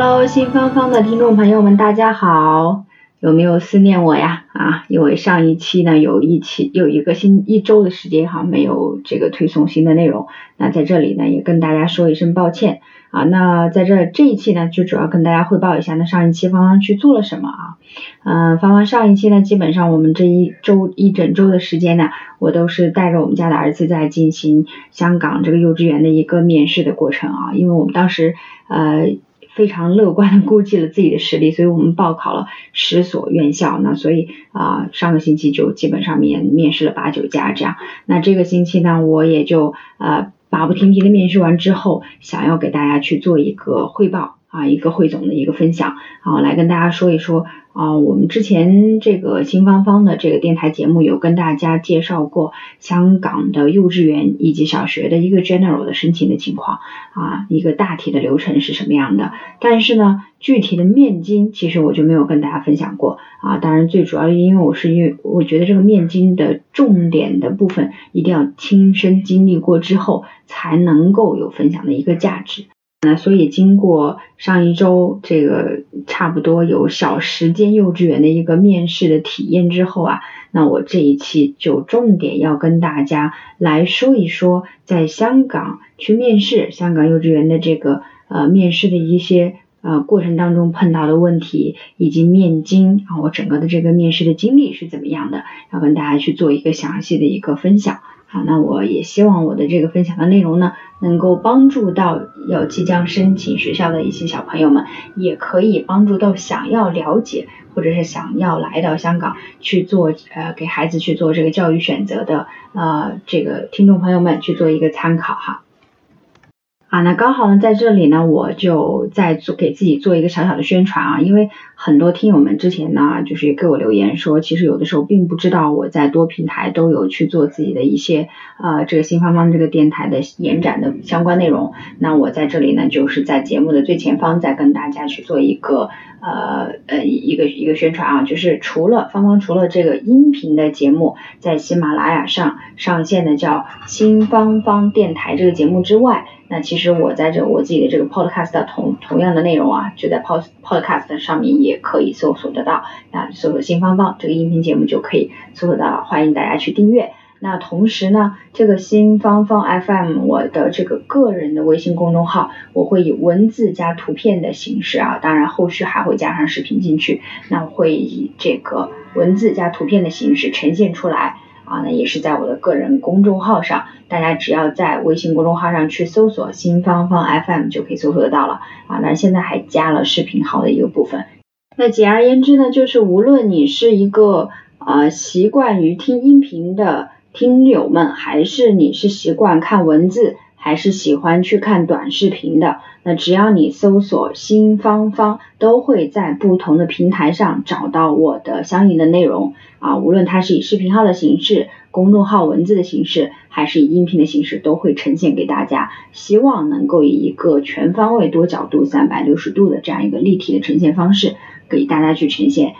Hello，新芳芳的听众朋友们，大家好，有没有思念我呀？啊，因为上一期呢有一期有一个新一周的时间哈，没有这个推送新的内容，那在这里呢也跟大家说一声抱歉啊。那在这这一期呢，就主要跟大家汇报一下，那上一期芳芳去做了什么啊？嗯，芳芳上一期呢，基本上我们这一周一整周的时间呢，我都是带着我们家的儿子在进行香港这个幼稚园的一个面试的过程啊，因为我们当时呃。非常乐观的估计了自己的实力，所以我们报考了十所院校。那所以啊，上个星期就基本上面面试了八九家这样。那这个星期呢，我也就呃马不停蹄的面试完之后，想要给大家去做一个汇报啊，一个汇总的一个分享啊，来跟大家说一说。啊，我们之前这个新芳芳的这个电台节目有跟大家介绍过香港的幼稚园以及小学的一个 general 的申请的情况啊，一个大体的流程是什么样的。但是呢，具体的面经其实我就没有跟大家分享过啊。当然，最主要的因为我是因为我觉得这个面经的重点的部分一定要亲身经历过之后才能够有分享的一个价值。那所以经过上一周这个差不多有小时间幼稚园的一个面试的体验之后啊，那我这一期就重点要跟大家来说一说，在香港去面试香港幼稚园的这个呃面试的一些呃过程当中碰到的问题，以及面经啊我整个的这个面试的经历是怎么样的，要跟大家去做一个详细的一个分享。好，那我也希望我的这个分享的内容呢，能够帮助到要即将申请学校的一些小朋友们，也可以帮助到想要了解或者是想要来到香港去做呃给孩子去做这个教育选择的呃这个听众朋友们去做一个参考哈。啊，那刚好呢，在这里呢，我就再做给自己做一个小小的宣传啊，因为很多听友们之前呢，就是给我留言说，其实有的时候并不知道我在多平台都有去做自己的一些呃这个新芳芳这个电台的延展的相关内容。那我在这里呢，就是在节目的最前方再跟大家去做一个呃呃一个一个宣传啊，就是除了芳芳除了这个音频的节目在喜马拉雅上上线的叫新芳芳电台这个节目之外。那其实我在这我自己的这个 podcast 同同样的内容啊，就在 pod podcast 上面也可以搜索得到那，搜索新芳芳这个音频节目就可以搜索到，欢迎大家去订阅。那同时呢，这个新芳芳 FM 我的这个个人的微信公众号，我会以文字加图片的形式啊，当然后续还会加上视频进去，那会以这个文字加图片的形式呈现出来。啊，那也是在我的个人公众号上，大家只要在微信公众号上去搜索“新芳芳 FM” 就可以搜索得到了。啊，那现在还加了视频号的一个部分。那简而言之呢，就是无论你是一个呃习惯于听音频的听友们，还是你是习惯看文字。还是喜欢去看短视频的，那只要你搜索新芳芳，都会在不同的平台上找到我的相应的内容啊，无论它是以视频号的形式、公众号文字的形式，还是以音频的形式，都会呈现给大家。希望能够以一个全方位、多角度、三百六十度的这样一个立体的呈现方式，给大家去呈现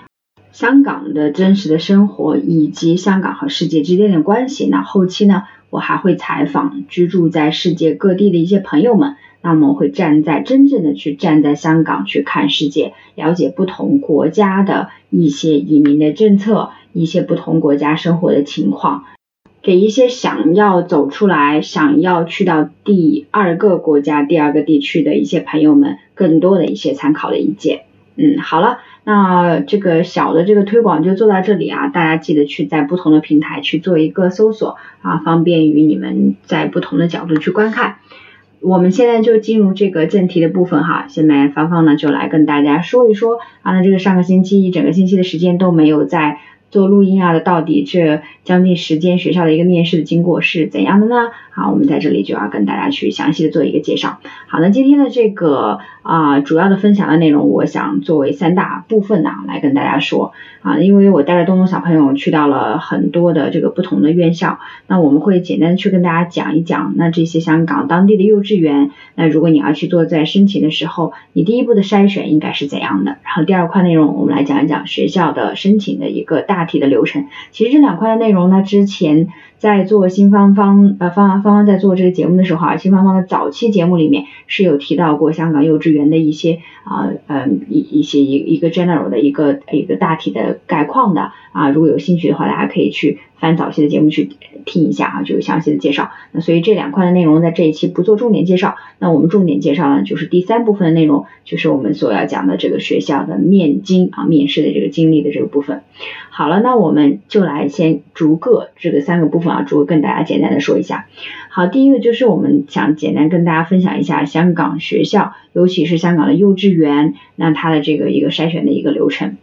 香港的真实的生活，以及香港和世界之间的关系。那后期呢？我还会采访居住在世界各地的一些朋友们，那么会站在真正的去站在香港去看世界，了解不同国家的一些移民的政策，一些不同国家生活的情况，给一些想要走出来、想要去到第二个国家、第二个地区的一些朋友们更多的一些参考的意见。嗯，好了。那这个小的这个推广就做到这里啊，大家记得去在不同的平台去做一个搜索啊，方便于你们在不同的角度去观看。我们现在就进入这个正题的部分哈，下面芳芳呢就来跟大家说一说啊，那这个上个星期一整个星期的时间都没有在做录音啊的，到底这将近时间学校的一个面试的经过是怎样的呢？好，我们在这里就要跟大家去详细的做一个介绍。好，那今天的这个啊主要的分享的内容，我想作为三大部分呢来跟大家说啊，因为我带着东东小朋友去到了很多的这个不同的院校，那我们会简单的去跟大家讲一讲，那这些香港当地的幼稚园，那如果你要去做在申请的时候，你第一步的筛选应该是怎样的？然后第二块内容，我们来讲一讲学校的申请的一个大体的流程。其实这两块的内容呢，之前。在做新芳芳呃芳芳芳在做这个节目的时候啊，新芳芳的早期节目里面是有提到过香港幼稚园的一些啊嗯一一些一一个 general 的一个一个大体的概况的啊，如果有兴趣的话，大家可以去翻早期的节目去听一下啊，就有详细的介绍。那所以这两块的内容在这一期不做重点介绍，那我们重点介绍呢就是第三部分的内容，就是我们所要讲的这个学校的面经啊面试的这个经历的这个部分。好了，那我们就来先逐个这个三个部分啊，逐个跟大家简单的说一下。好，第一个就是我们想简单跟大家分享一下香港学校，尤其是香港的幼稚园，那它的这个一个筛选的一个流程。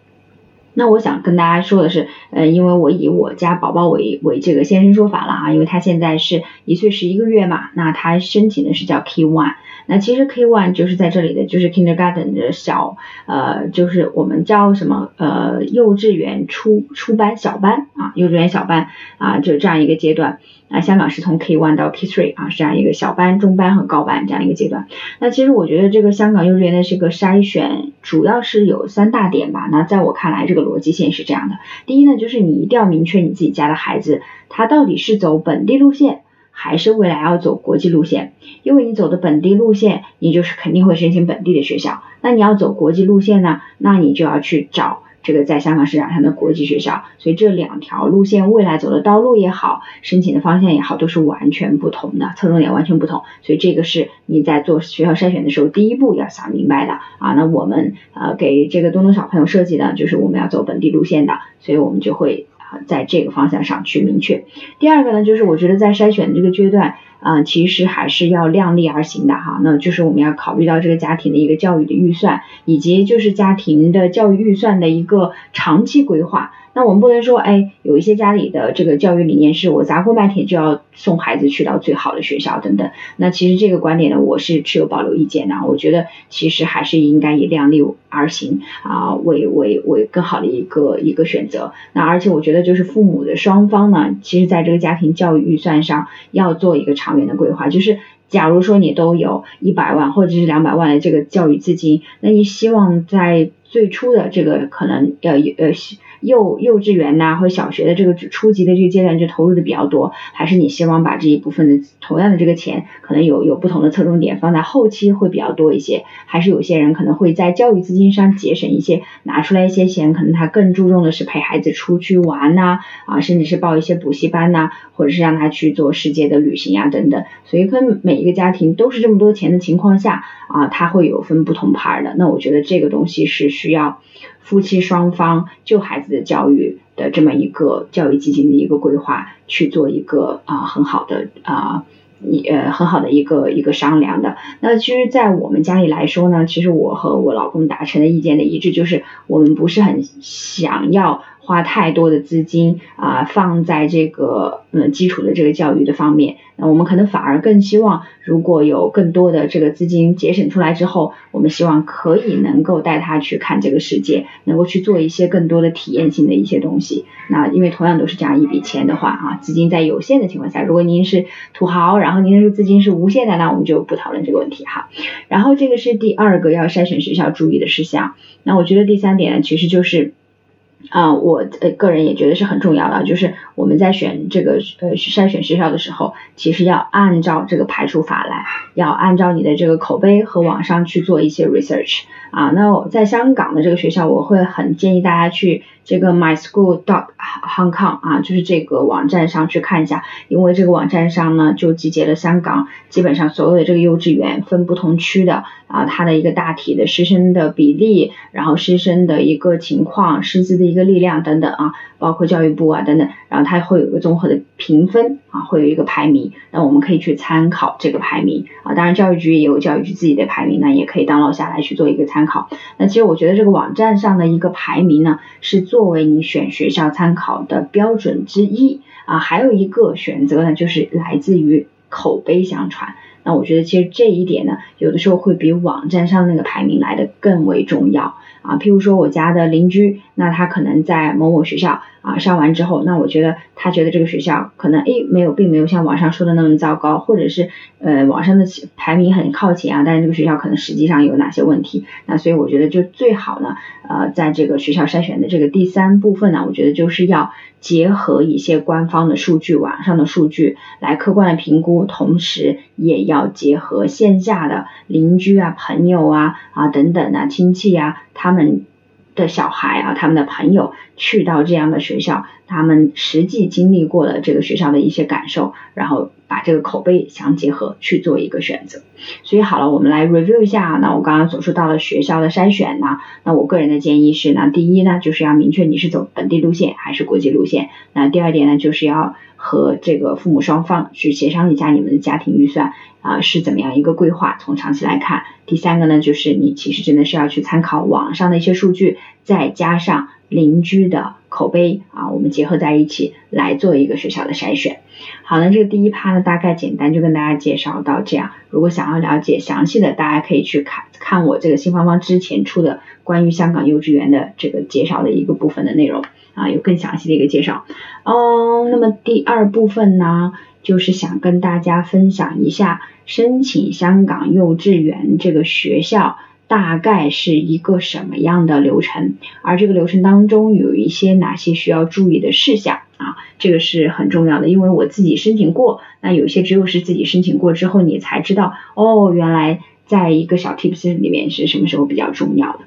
那我想跟大家说的是，呃，因为我以我家宝宝为为这个现身说法了啊，因为他现在是一岁十一个月嘛，那他申请的是叫 Key One。那其实 K one 就是在这里的，就是 kindergarten 的小，呃，就是我们叫什么，呃，幼稚园初初班小班啊，幼稚园小班啊，就这样一个阶段。啊，香港是从 K one 到 K three 啊，是这样一个小班、中班和高班这样一个阶段。那其实我觉得这个香港幼稚园的这个筛选，主要是有三大点吧。那在我看来，这个逻辑线是这样的：第一呢，就是你一定要明确你自己家的孩子，他到底是走本地路线。还是未来要走国际路线，因为你走的本地路线，你就是肯定会申请本地的学校。那你要走国际路线呢，那你就要去找这个在香港市场上的国际学校。所以这两条路线未来走的道路也好，申请的方向也好，都是完全不同的，侧重点完全不同。所以这个是你在做学校筛选的时候，第一步要想明白的啊。那我们呃给这个东东小朋友设计的就是我们要走本地路线的，所以我们就会。在这个方向上去明确。第二个呢，就是我觉得在筛选这个阶段，啊，其实还是要量力而行的哈。那就是我们要考虑到这个家庭的一个教育的预算，以及就是家庭的教育预算的一个长期规划。那我们不能说，哎，有一些家里的这个教育理念是我砸锅卖铁就要送孩子去到最好的学校等等。那其实这个观点呢，我是持有保留意见的。我觉得其实还是应该以量力而行啊，为为为更好的一个一个选择。那而且我觉得就是父母的双方呢，其实在这个家庭教育预算上要做一个长远的规划。就是假如说你都有一百万或者是两百万的这个教育资金，那你希望在最初的这个可能呃呃。幼幼稚园呐，或者小学的这个初级的这个阶段就投入的比较多，还是你希望把这一部分的同样的这个钱，可能有有不同的侧重点放在后期会比较多一些，还是有些人可能会在教育资金上节省一些，拿出来一些钱，可能他更注重的是陪孩子出去玩呐，啊，甚至是报一些补习班呐，或者是让他去做世界的旅行呀等等，所以可能每一个家庭都是这么多钱的情况下，啊，他会有分不同派的，那我觉得这个东西是需要。夫妻双方就孩子的教育的这么一个教育基金的一个规划，去做一个啊很好的啊一呃很好的一个一个商量的。那其实，在我们家里来说呢，其实我和我老公达成的意见的一致，就是我们不是很想要。花太多的资金啊，放在这个嗯基础的这个教育的方面，那我们可能反而更希望，如果有更多的这个资金节省出来之后，我们希望可以能够带他去看这个世界，能够去做一些更多的体验性的一些东西。那因为同样都是这样一笔钱的话啊，资金在有限的情况下，如果您是土豪，然后您的这个资金是无限的，那我们就不讨论这个问题哈。然后这个是第二个要筛选学校注意的事项。那我觉得第三点呢，其实就是。啊，我呃个人也觉得是很重要的，就是我们在选这个呃筛选学校的时候，其实要按照这个排除法来，要按照你的这个口碑和网上去做一些 research 啊。那我在香港的这个学校，我会很建议大家去。这个 My School dot Hong Kong 啊，就是这个网站上去看一下，因为这个网站上呢就集结了香港基本上所有的这个幼稚园分不同区的啊，它的一个大体的师生的比例，然后师生的一个情况，师资的一个力量等等啊，包括教育部啊等等，然后它会有一个综合的评分啊，会有一个排名，那我们可以去参考这个排名啊，当然教育局也有教育局自己的排名，那也可以 download 下来去做一个参考。那其实我觉得这个网站上的一个排名呢是。作为你选学校参考的标准之一啊，还有一个选择呢，就是来自于口碑相传。那我觉得其实这一点呢，有的时候会比网站上那个排名来的更为重要啊。譬如说我家的邻居，那他可能在某某学校啊上完之后，那我觉得他觉得这个学校可能诶没有，并没有像网上说的那么糟糕，或者是呃网上的排名很靠前啊，但是这个学校可能实际上有哪些问题？那所以我觉得就最好呢，呃，在这个学校筛选的这个第三部分呢，我觉得就是要结合一些官方的数据、网上的数据来客观的评估，同时也要。结合线下的邻居啊、朋友啊、啊等等啊、亲戚啊，他们的小孩啊、他们的朋友去到这样的学校，他们实际经历过了这个学校的一些感受，然后把这个口碑相结合去做一个选择。所以好了，我们来 review 一下。那我刚刚所说到的学校的筛选呢，那我个人的建议是，那第一呢，就是要明确你是走本地路线还是国际路线。那第二点呢，就是要和这个父母双方去协商一下你们的家庭预算。啊，是怎么样一个规划？从长期来看，第三个呢，就是你其实真的是要去参考网上的一些数据，再加上邻居的口碑啊，我们结合在一起来做一个学校的筛选。好了，这个第一趴呢，大概简单就跟大家介绍到这样。如果想要了解详细的，大家可以去看看我这个新方方之前出的关于香港幼稚园的这个介绍的一个部分的内容啊，有更详细的一个介绍。嗯，那么第二部分呢？就是想跟大家分享一下申请香港幼稚园这个学校大概是一个什么样的流程，而这个流程当中有一些哪些需要注意的事项啊，这个是很重要的，因为我自己申请过，那有些只有是自己申请过之后你才知道，哦，原来在一个小 tips 里面是什么时候比较重要的。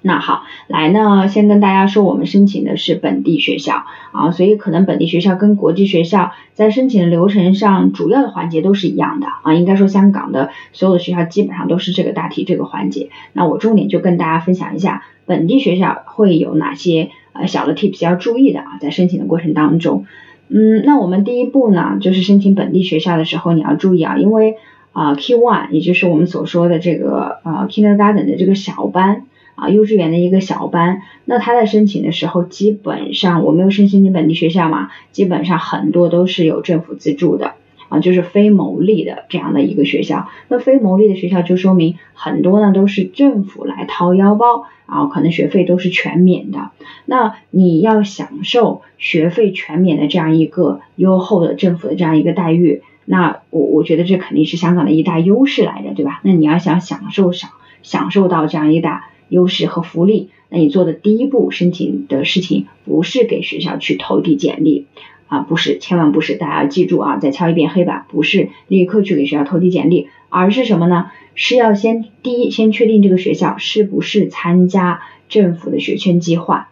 那好，来呢，先跟大家说，我们申请的是本地学校啊，所以可能本地学校跟国际学校在申请的流程上，主要的环节都是一样的啊。应该说，香港的所有的学校基本上都是这个大题这个环节。那我重点就跟大家分享一下本地学校会有哪些呃小的 tips 要注意的啊，在申请的过程当中。嗯，那我们第一步呢，就是申请本地学校的时候，你要注意啊，因为啊 key one 也就是我们所说的这个呃 Kindergarten 的这个小班。啊，幼稚园的一个小班，那他在申请的时候，基本上我没有申请你本地学校嘛，基本上很多都是有政府资助的啊，就是非牟利的这样的一个学校。那非牟利的学校就说明很多呢都是政府来掏腰包啊，可能学费都是全免的。那你要享受学费全免的这样一个优厚的政府的这样一个待遇，那我我觉得这肯定是香港的一大优势来着，对吧？那你要想享受享享受到这样一大。优势和福利，那你做的第一步申请的事情不是给学校去投递简历啊，不是，千万不是，大家要记住啊，再敲一遍黑板，不是立刻去给学校投递简历，而是什么呢？是要先第一先确定这个学校是不是参加政府的学圈计划，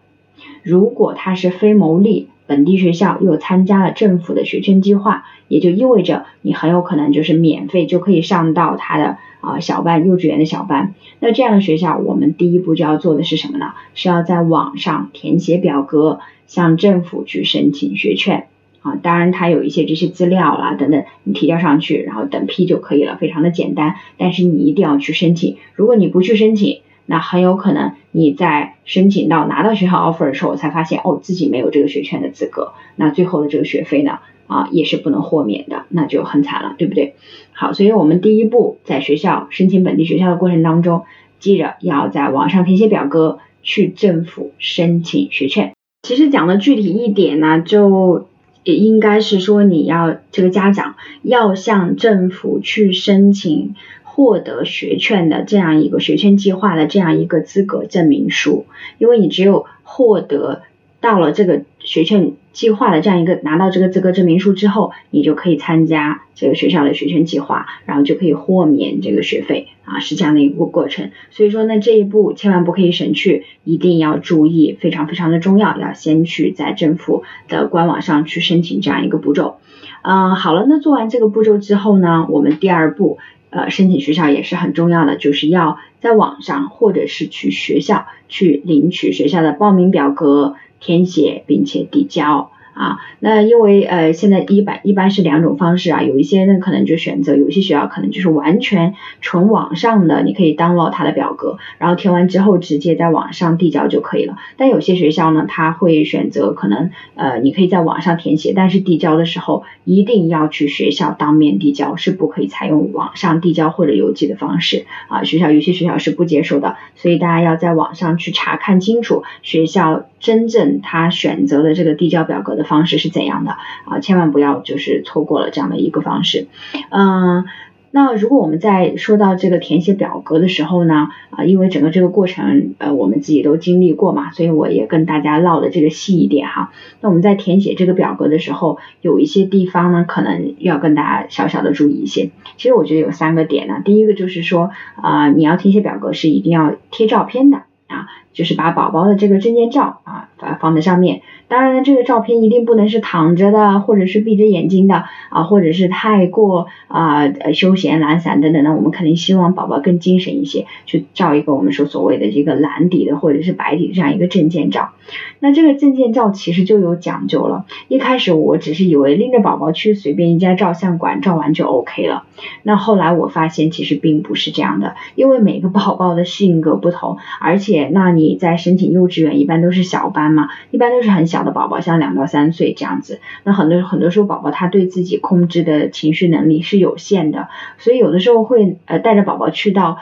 如果它是非牟利。本地学校又参加了政府的学圈计划，也就意味着你很有可能就是免费就可以上到他的啊小班幼稚园的小班。那这样的学校，我们第一步就要做的是什么呢？是要在网上填写表格，向政府去申请学券啊。当然，它有一些这些资料啦等等，你提交上去，然后等批就可以了，非常的简单。但是你一定要去申请，如果你不去申请，那很有可能你在申请到拿到学校 offer 的时候，才发现哦自己没有这个学券的资格，那最后的这个学费呢啊也是不能豁免的，那就很惨了，对不对？好，所以我们第一步在学校申请本地学校的过程当中，记着要在网上填写表格去政府申请学券。其实讲的具体一点呢，就也应该是说你要这个家长要向政府去申请。获得学券的这样一个学券计划的这样一个资格证明书，因为你只有获得到了这个学券计划的这样一个拿到这个资格证明书之后，你就可以参加这个学校的学券计划，然后就可以豁免这个学费啊，是这样的一个过程。所以说呢，这一步千万不可以省去，一定要注意，非常非常的重要，要先去在政府的官网上去申请这样一个步骤。嗯，好了，那做完这个步骤之后呢，我们第二步。呃，申请学校也是很重要的，就是要在网上或者是去学校去领取学校的报名表格，填写并且递交。啊，那因为呃现在一般一般是两种方式啊，有一些呢可能就选择，有些学校可能就是完全纯网上的，你可以 download 它的表格，然后填完之后直接在网上递交就可以了。但有些学校呢，他会选择可能呃你可以在网上填写，但是递交的时候一定要去学校当面递交，是不可以采用网上递交或者邮寄的方式啊。学校有些学校是不接受的，所以大家要在网上去查看清楚学校真正他选择的这个递交表格的。方式是怎样的啊？千万不要就是错过了这样的一个方式。嗯，那如果我们在说到这个填写表格的时候呢，啊，因为整个这个过程呃我们自己都经历过嘛，所以我也跟大家唠的这个细一点哈。那我们在填写这个表格的时候，有一些地方呢，可能要跟大家小小的注意一些。其实我觉得有三个点呢，第一个就是说啊，你要填写表格是一定要贴照片的啊，就是把宝宝的这个证件照啊啊放在上面。当然了，这个照片一定不能是躺着的，或者是闭着眼睛的啊，或者是太过啊休闲懒散等等的。我们肯定希望宝宝更精神一些，去照一个我们说所谓的这个蓝底的或者是白底这样一个证件照。那这个证件照其实就有讲究了。一开始我只是以为拎着宝宝去随便一家照相馆照完就 OK 了。那后来我发现其实并不是这样的，因为每个宝宝的性格不同，而且那你在申请幼稚园一般都是小班嘛，一般都是很小。的宝宝像两到三岁这样子，那很多很多时候宝宝他对自己控制的情绪能力是有限的，所以有的时候会呃带着宝宝去到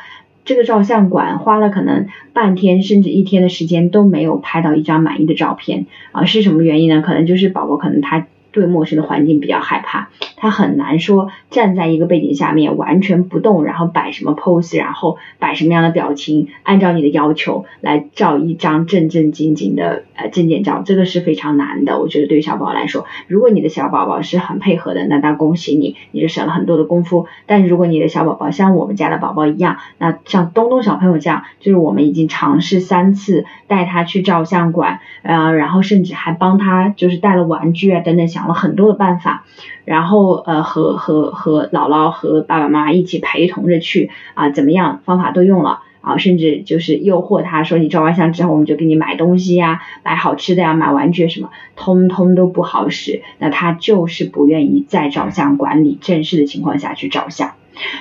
这个照相馆，花了可能半天甚至一天的时间都没有拍到一张满意的照片啊，是什么原因呢？可能就是宝宝可能他。对陌生的环境比较害怕，他很难说站在一个背景下面完全不动，然后摆什么 pose，然后摆什么样的表情，按照你的要求来照一张正正经经的呃证件照，这个是非常难的。我觉得对于小宝宝来说，如果你的小宝宝是很配合的，那当恭喜你，你就省了很多的功夫。但如果你的小宝宝像我们家的宝宝一样，那像东东小朋友这样，就是我们已经尝试三次带他去照相馆，呃，然后甚至还帮他就是带了玩具啊等等小想。了很多的办法，然后呃和和和姥姥和爸爸妈妈一起陪同着去啊，怎么样方法都用了啊，甚至就是诱惑他说你照完相之后我们就给你买东西呀，买好吃的呀，买玩具什么，通通都不好使，那他就是不愿意在照相馆里正式的情况下去照相。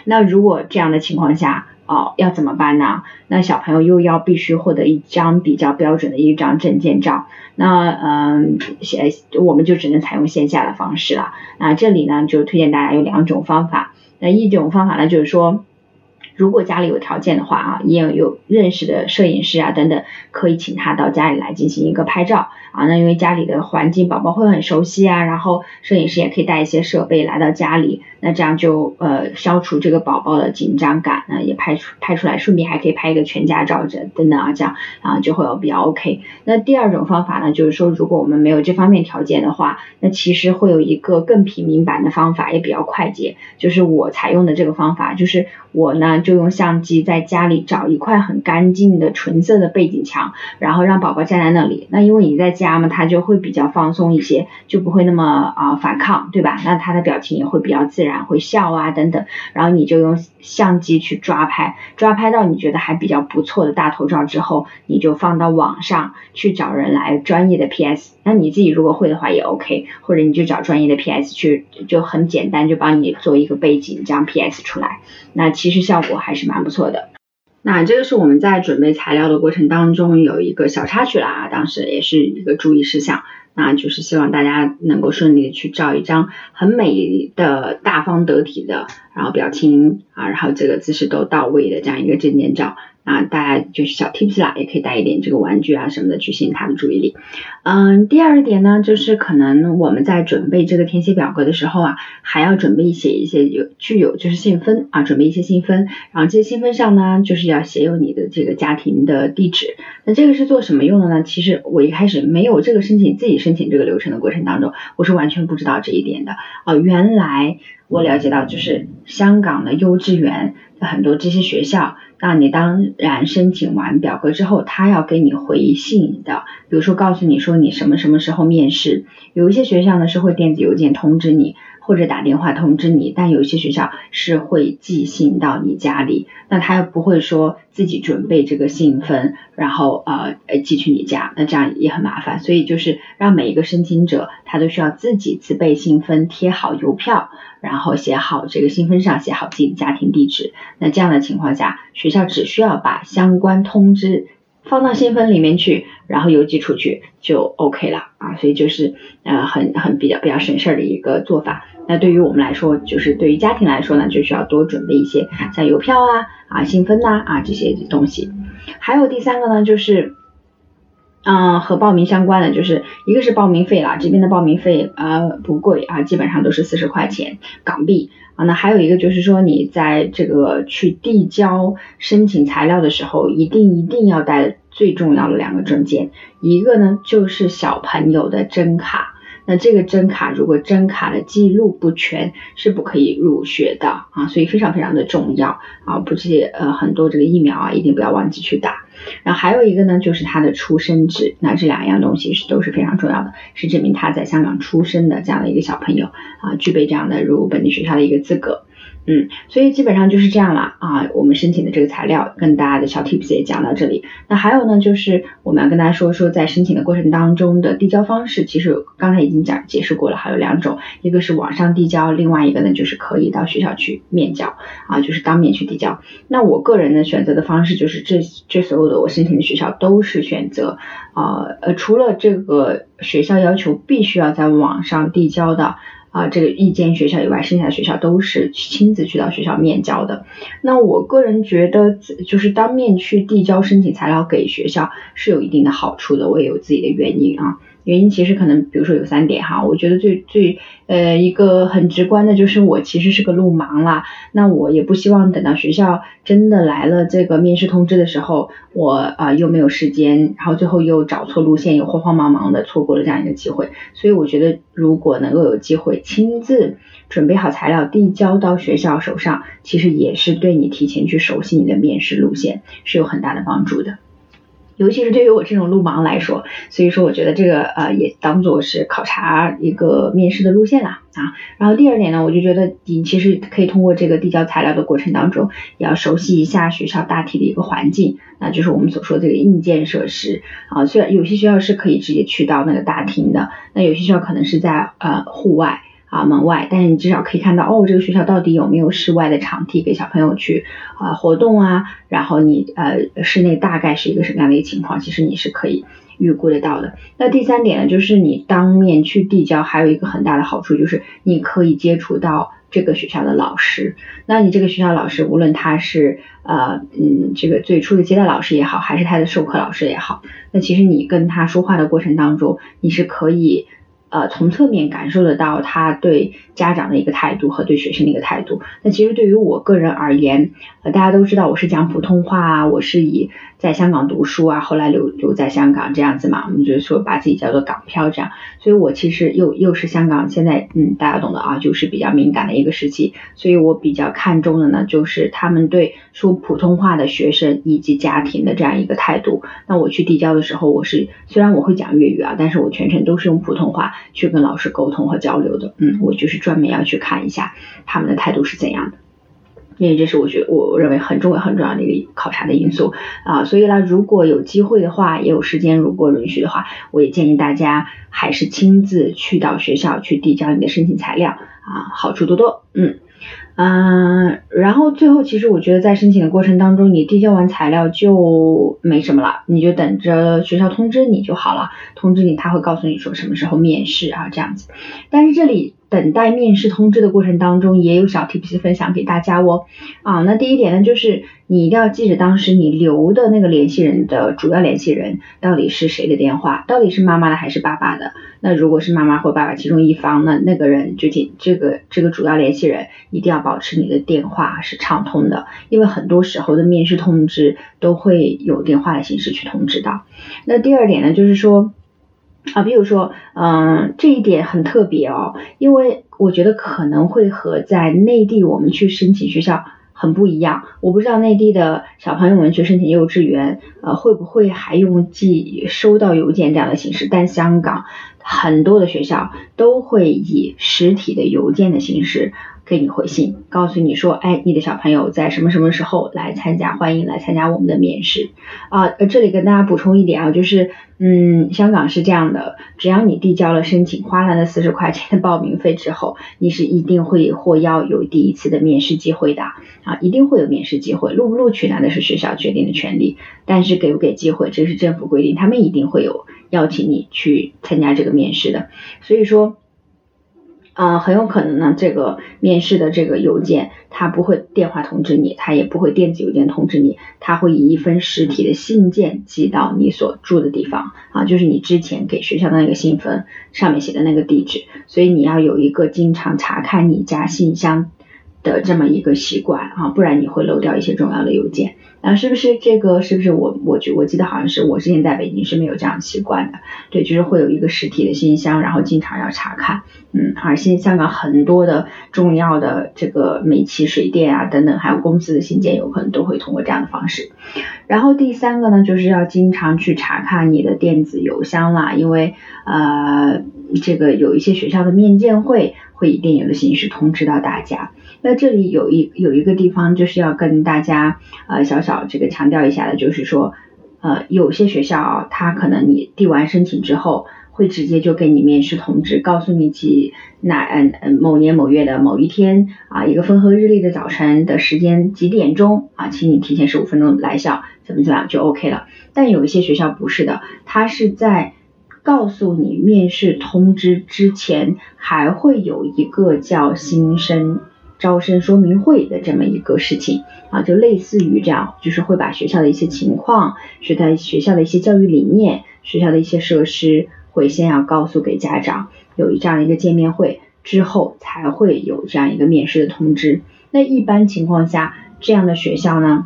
那如果这样的情况下，哦，要怎么办呢？那小朋友又要必须获得一张比较标准的一张证件照，那嗯，线我们就只能采用线下的方式了。那这里呢，就推荐大家有两种方法。那一种方法呢，就是说。如果家里有条件的话啊，也有有认识的摄影师啊等等，可以请他到家里来进行一个拍照啊。那因为家里的环境宝宝会很熟悉啊，然后摄影师也可以带一些设备来到家里，那这样就呃消除这个宝宝的紧张感，那也拍出拍出来，顺便还可以拍一个全家照着等等啊，这样啊就会比较 OK。那第二种方法呢，就是说如果我们没有这方面条件的话，那其实会有一个更平民版的方法，也比较快捷，就是我采用的这个方法，就是我呢。就用相机在家里找一块很干净的纯色的背景墙，然后让宝宝站在那里。那因为你在家嘛，他就会比较放松一些，就不会那么啊反抗，对吧？那他的表情也会比较自然，会笑啊等等。然后你就用相机去抓拍，抓拍到你觉得还比较不错的大头照之后，你就放到网上去找人来专业的 PS。那你自己如果会的话也 OK，或者你就找专业的 PS 去，就很简单，就帮你做一个背景，这样 PS 出来。那其实效果还是蛮不错的。那这个是我们在准备材料的过程当中有一个小插曲啦，当时也是一个注意事项，那就是希望大家能够顺利的去照一张很美的、大方得体的，然后表情啊，然后这个姿势都到位的这样一个证件照。啊，大家就是小 tips 啦，也可以带一点这个玩具啊什么的去吸引他的注意力。嗯，第二点呢，就是可能我们在准备这个填写表格的时候啊，还要准备写一些有具有就是信封啊，准备一些信封，然后这些信封上呢，就是要写有你的这个家庭的地址。那这个是做什么用的呢？其实我一开始没有这个申请自己申请这个流程的过程当中，我是完全不知道这一点的。哦，原来我了解到就是香港的幼稚园很多这些学校。那你当然申请完表格之后，他要给你回信的，比如说告诉你说你什么什么时候面试，有一些学校呢是会电子邮件通知你，或者打电话通知你，但有些学校是会寄信到你家里，那他又不会说自己准备这个信封，然后呃寄去你家，那这样也很麻烦，所以就是让每一个申请者他都需要自己自备信封，贴好邮票，然后写好这个信封上写好自己的家庭地址，那这样的情况下，学校只需要把相关通知。放到信封里面去，然后邮寄出去就 OK 了啊，所以就是呃很很比较比较省事儿的一个做法。那对于我们来说，就是对于家庭来说呢，就需要多准备一些像邮票啊啊信封呐啊这些东西。还有第三个呢，就是嗯和报名相关的，就是一个是报名费啦，这边的报名费呃不贵啊，基本上都是四十块钱港币。啊，那还有一个就是说，你在这个去递交申请材料的时候，一定一定要带最重要的两个证件，一个呢就是小朋友的真卡，那这个真卡如果真卡的记录不全，是不可以入学的啊，所以非常非常的重要啊，不是呃很多这个疫苗啊，一定不要忘记去打。然后还有一个呢，就是他的出生纸，那这两样东西是都是非常重要的，是证明他在香港出生的这样的一个小朋友啊，具备这样的入本地学校的一个资格。嗯，所以基本上就是这样了啊。我们申请的这个材料跟大家的小 tips 也讲到这里。那还有呢，就是我们要跟大家说说，在申请的过程当中的递交方式，其实刚才已经讲解释过了，还有两种，一个是网上递交，另外一个呢就是可以到学校去面交啊，就是当面去递交。那我个人呢选择的方式就是这这所有的我申请的学校都是选择啊呃除了这个学校要求必须要在网上递交的。啊，这个一间学校以外，剩下的学校都是亲自去到学校面交的。那我个人觉得，就是当面去递交申请材料给学校是有一定的好处的。我也有自己的原因啊。原因其实可能，比如说有三点哈，我觉得最最呃一个很直观的就是我其实是个路盲啦，那我也不希望等到学校真的来了这个面试通知的时候，我啊又没有时间，然后最后又找错路线，又慌慌忙忙的错过了这样一个机会，所以我觉得如果能够有机会亲自准备好材料递交到学校手上，其实也是对你提前去熟悉你的面试路线是有很大的帮助的。尤其是对于我这种路盲来说，所以说我觉得这个呃也当做是考察一个面试的路线啦啊。然后第二点呢，我就觉得你其实可以通过这个递交材料的过程当中，也要熟悉一下学校大体的一个环境，那就是我们所说的这个硬件设施啊。虽然有些学校是可以直接去到那个大厅的，那有些学校可能是在呃户外。啊，门外，但是你至少可以看到，哦，这个学校到底有没有室外的场地给小朋友去啊活动啊？然后你呃室内大概是一个什么样的一个情况？其实你是可以预估得到的。那第三点呢，就是你当面去递交，还有一个很大的好处就是你可以接触到这个学校的老师。那你这个学校老师，无论他是呃嗯这个最初的接待老师也好，还是他的授课老师也好，那其实你跟他说话的过程当中，你是可以。呃，从侧面感受得到他对家长的一个态度和对学生的一个态度。那其实对于我个人而言，呃，大家都知道我是讲普通话啊，我是以在香港读书啊，后来留留在香港这样子嘛，我们就是说把自己叫做港漂这样。所以我其实又又是香港现在嗯大家懂的啊，就是比较敏感的一个时期，所以我比较看重的呢，就是他们对说普通话的学生以及家庭的这样一个态度。那我去递交的时候，我是虽然我会讲粤语啊，但是我全程都是用普通话。去跟老师沟通和交流的，嗯，我就是专门要去看一下他们的态度是怎样的，因为这是我觉得我认为很重要很重要的一个考察的因素。啊，所以呢，如果有机会的话，也有时间，如果允许的话，我也建议大家还是亲自去到学校去递交你的申请材料。啊，好处多多，嗯。嗯，然后最后其实我觉得在申请的过程当中，你递交完材料就没什么了，你就等着学校通知你就好了，通知你他会告诉你说什么时候面试啊这样子。但是这里等待面试通知的过程当中，也有小 tips 分享给大家哦。啊，那第一点呢就是。你一定要记着当时你留的那个联系人的主要联系人到底是谁的电话，到底是妈妈的还是爸爸的？那如果是妈妈或爸爸其中一方，那那个人就紧这个这个主要联系人一定要保持你的电话是畅通的，因为很多时候的面试通知都会有电话的形式去通知到。那第二点呢，就是说啊，比如说嗯，这一点很特别哦，因为我觉得可能会和在内地我们去申请学校。很不一样。我不知道内地的小朋友们去申请幼稚园，呃，会不会还用寄收到邮件这样的形式？但香港很多的学校都会以实体的邮件的形式。给你回信，告诉你说，哎，你的小朋友在什么什么时候来参加，欢迎来参加我们的面试啊。这里跟大家补充一点啊，就是，嗯，香港是这样的，只要你递交了申请，花了那四十块钱的报名费之后，你是一定会获邀有第一次的面试机会的啊，一定会有面试机会，录不录取那是学校决定的权利，但是给不给机会，这是政府规定，他们一定会有邀请你去参加这个面试的，所以说。啊，很有可能呢，这个面试的这个邮件，他不会电话通知你，他也不会电子邮件通知你，他会以一份实体的信件寄到你所住的地方，啊，就是你之前给学校的那个信封上面写的那个地址，所以你要有一个经常查看你家信箱的这么一个习惯啊，不然你会漏掉一些重要的邮件。啊，是不是这个？是不是我？我觉我记得好像是我之前在北京是没有这样习惯的。对，就是会有一个实体的信箱，然后经常要查看。嗯，而现香港很多的重要的这个煤气、水电啊等等，还有公司的信件，有可能都会通过这样的方式。然后第三个呢，就是要经常去查看你的电子邮箱啦，因为呃，这个有一些学校的面见会会以电邮的形式通知到大家。那这里有一有一个地方就是要跟大家呃小小这个强调一下的，就是说呃有些学校啊，它可能你递完申请之后，会直接就给你面试通知，告诉你几哪嗯嗯某年某月的某一天啊一个风和日丽的早晨的时间几点钟啊，请你提前十五分钟来校，怎么怎么样就 OK 了。但有一些学校不是的，它是在告诉你面试通知之前，还会有一个叫新生。招生说明会的这么一个事情啊，就类似于这样，就是会把学校的一些情况，是在学校的一些教育理念，学校的一些设施，会先要告诉给家长，有这样一个见面会之后，才会有这样一个面试的通知。那一般情况下，这样的学校呢，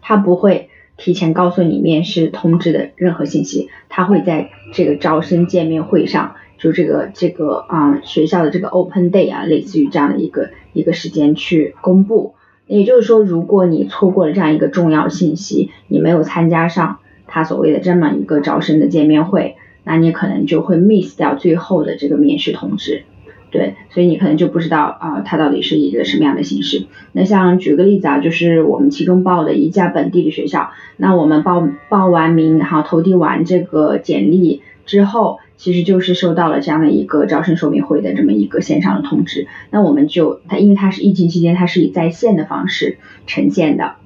他不会提前告诉你面试通知的任何信息，他会在这个招生见面会上。就这个这个啊学校的这个 open day 啊，类似于这样的一个一个时间去公布。也就是说，如果你错过了这样一个重要信息，你没有参加上他所谓的这么一个招生的见面会，那你可能就会 miss 掉最后的这个面试通知。对，所以你可能就不知道啊，它到底是一个什么样的形式。那像举个例子啊，就是我们其中报的一家本地的学校，那我们报报完名，然后投递完这个简历之后。其实就是收到了这样的一个招生说明会的这么一个线上的通知，那我们就它因为它是疫情期间，它是以在线的方式呈现的，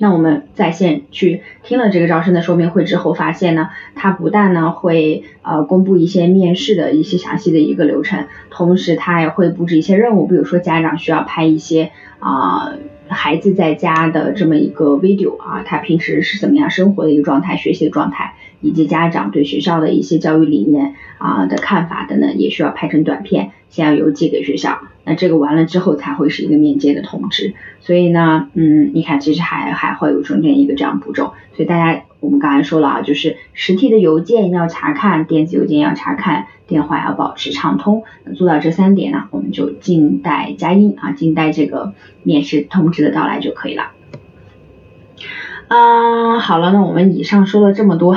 那我们在线去听了这个招生的说明会之后，发现呢，它不但呢会呃公布一些面试的一些详细的一个流程，同时它也会布置一些任务，比如说家长需要拍一些啊。孩子在家的这么一个 video 啊，他平时是怎么样生活的一个状态、学习的状态，以及家长对学校的一些教育理念啊的看法等等，也需要拍成短片，先要邮寄给学校。那这个完了之后才会是一个面接的通知。所以呢，嗯，你看，其实还还会有中间一个这样步骤。所以大家，我们刚才说了啊，就是实体的邮件要查看，电子邮件要查看。电话要保持畅通，做到这三点呢，我们就静待佳音啊，静待这个面试通知的到来就可以了。啊，好了，那我们以上说了这么多，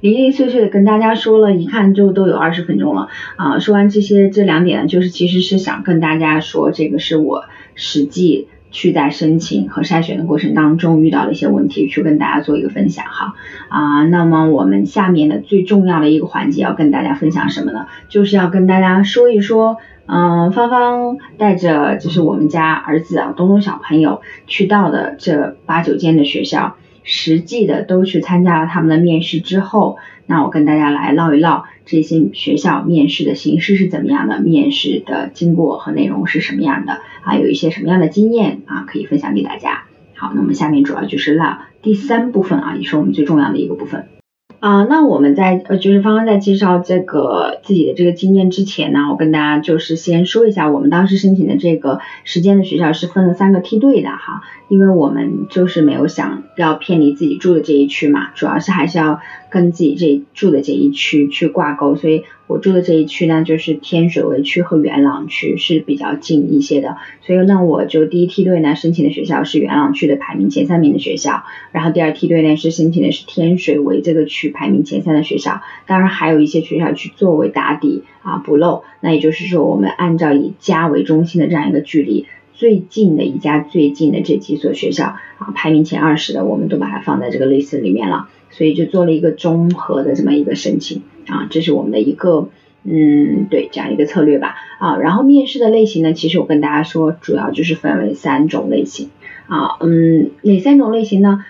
零零碎碎的跟大家说了一看就都有二十分钟了啊。说完这些这两点，就是其实是想跟大家说，这个是我实际。去在申请和筛选的过程当中遇到了一些问题，去跟大家做一个分享哈啊，那么我们下面的最重要的一个环节要跟大家分享什么呢？就是要跟大家说一说，嗯，芳芳带着就是我们家儿子啊东东小朋友去到的这八九间的学校，实际的都去参加了他们的面试之后。那我跟大家来唠一唠这些学校面试的形式是怎么样的，面试的经过和内容是什么样的啊？有一些什么样的经验啊可以分享给大家。好，那么下面主要就是唠第三部分啊，也是我们最重要的一个部分啊。那我们在呃就是芳芳在介绍这个自己的这个经验之前呢，我跟大家就是先说一下，我们当时申请的这个时间的学校是分了三个梯队的哈，因为我们就是没有想要偏离自己住的这一区嘛，主要是还是要。跟自己这住的这一区去挂钩，所以我住的这一区呢，就是天水围区和元朗区是比较近一些的，所以那我就第一梯队呢申请的学校是元朗区的排名前三名的学校，然后第二梯队呢是申请的是天水围这个区排名前三的学校，当然还有一些学校去作为打底啊补漏，那也就是说我们按照以家为中心的这样一个距离。最近的一家最近的这几所学校啊，排名前二十的，我们都把它放在这个 list 里面了，所以就做了一个综合的这么一个申请啊，这是我们的一个嗯，对这样一个策略吧啊，然后面试的类型呢，其实我跟大家说，主要就是分为三种类型啊，嗯，哪三种类型呢？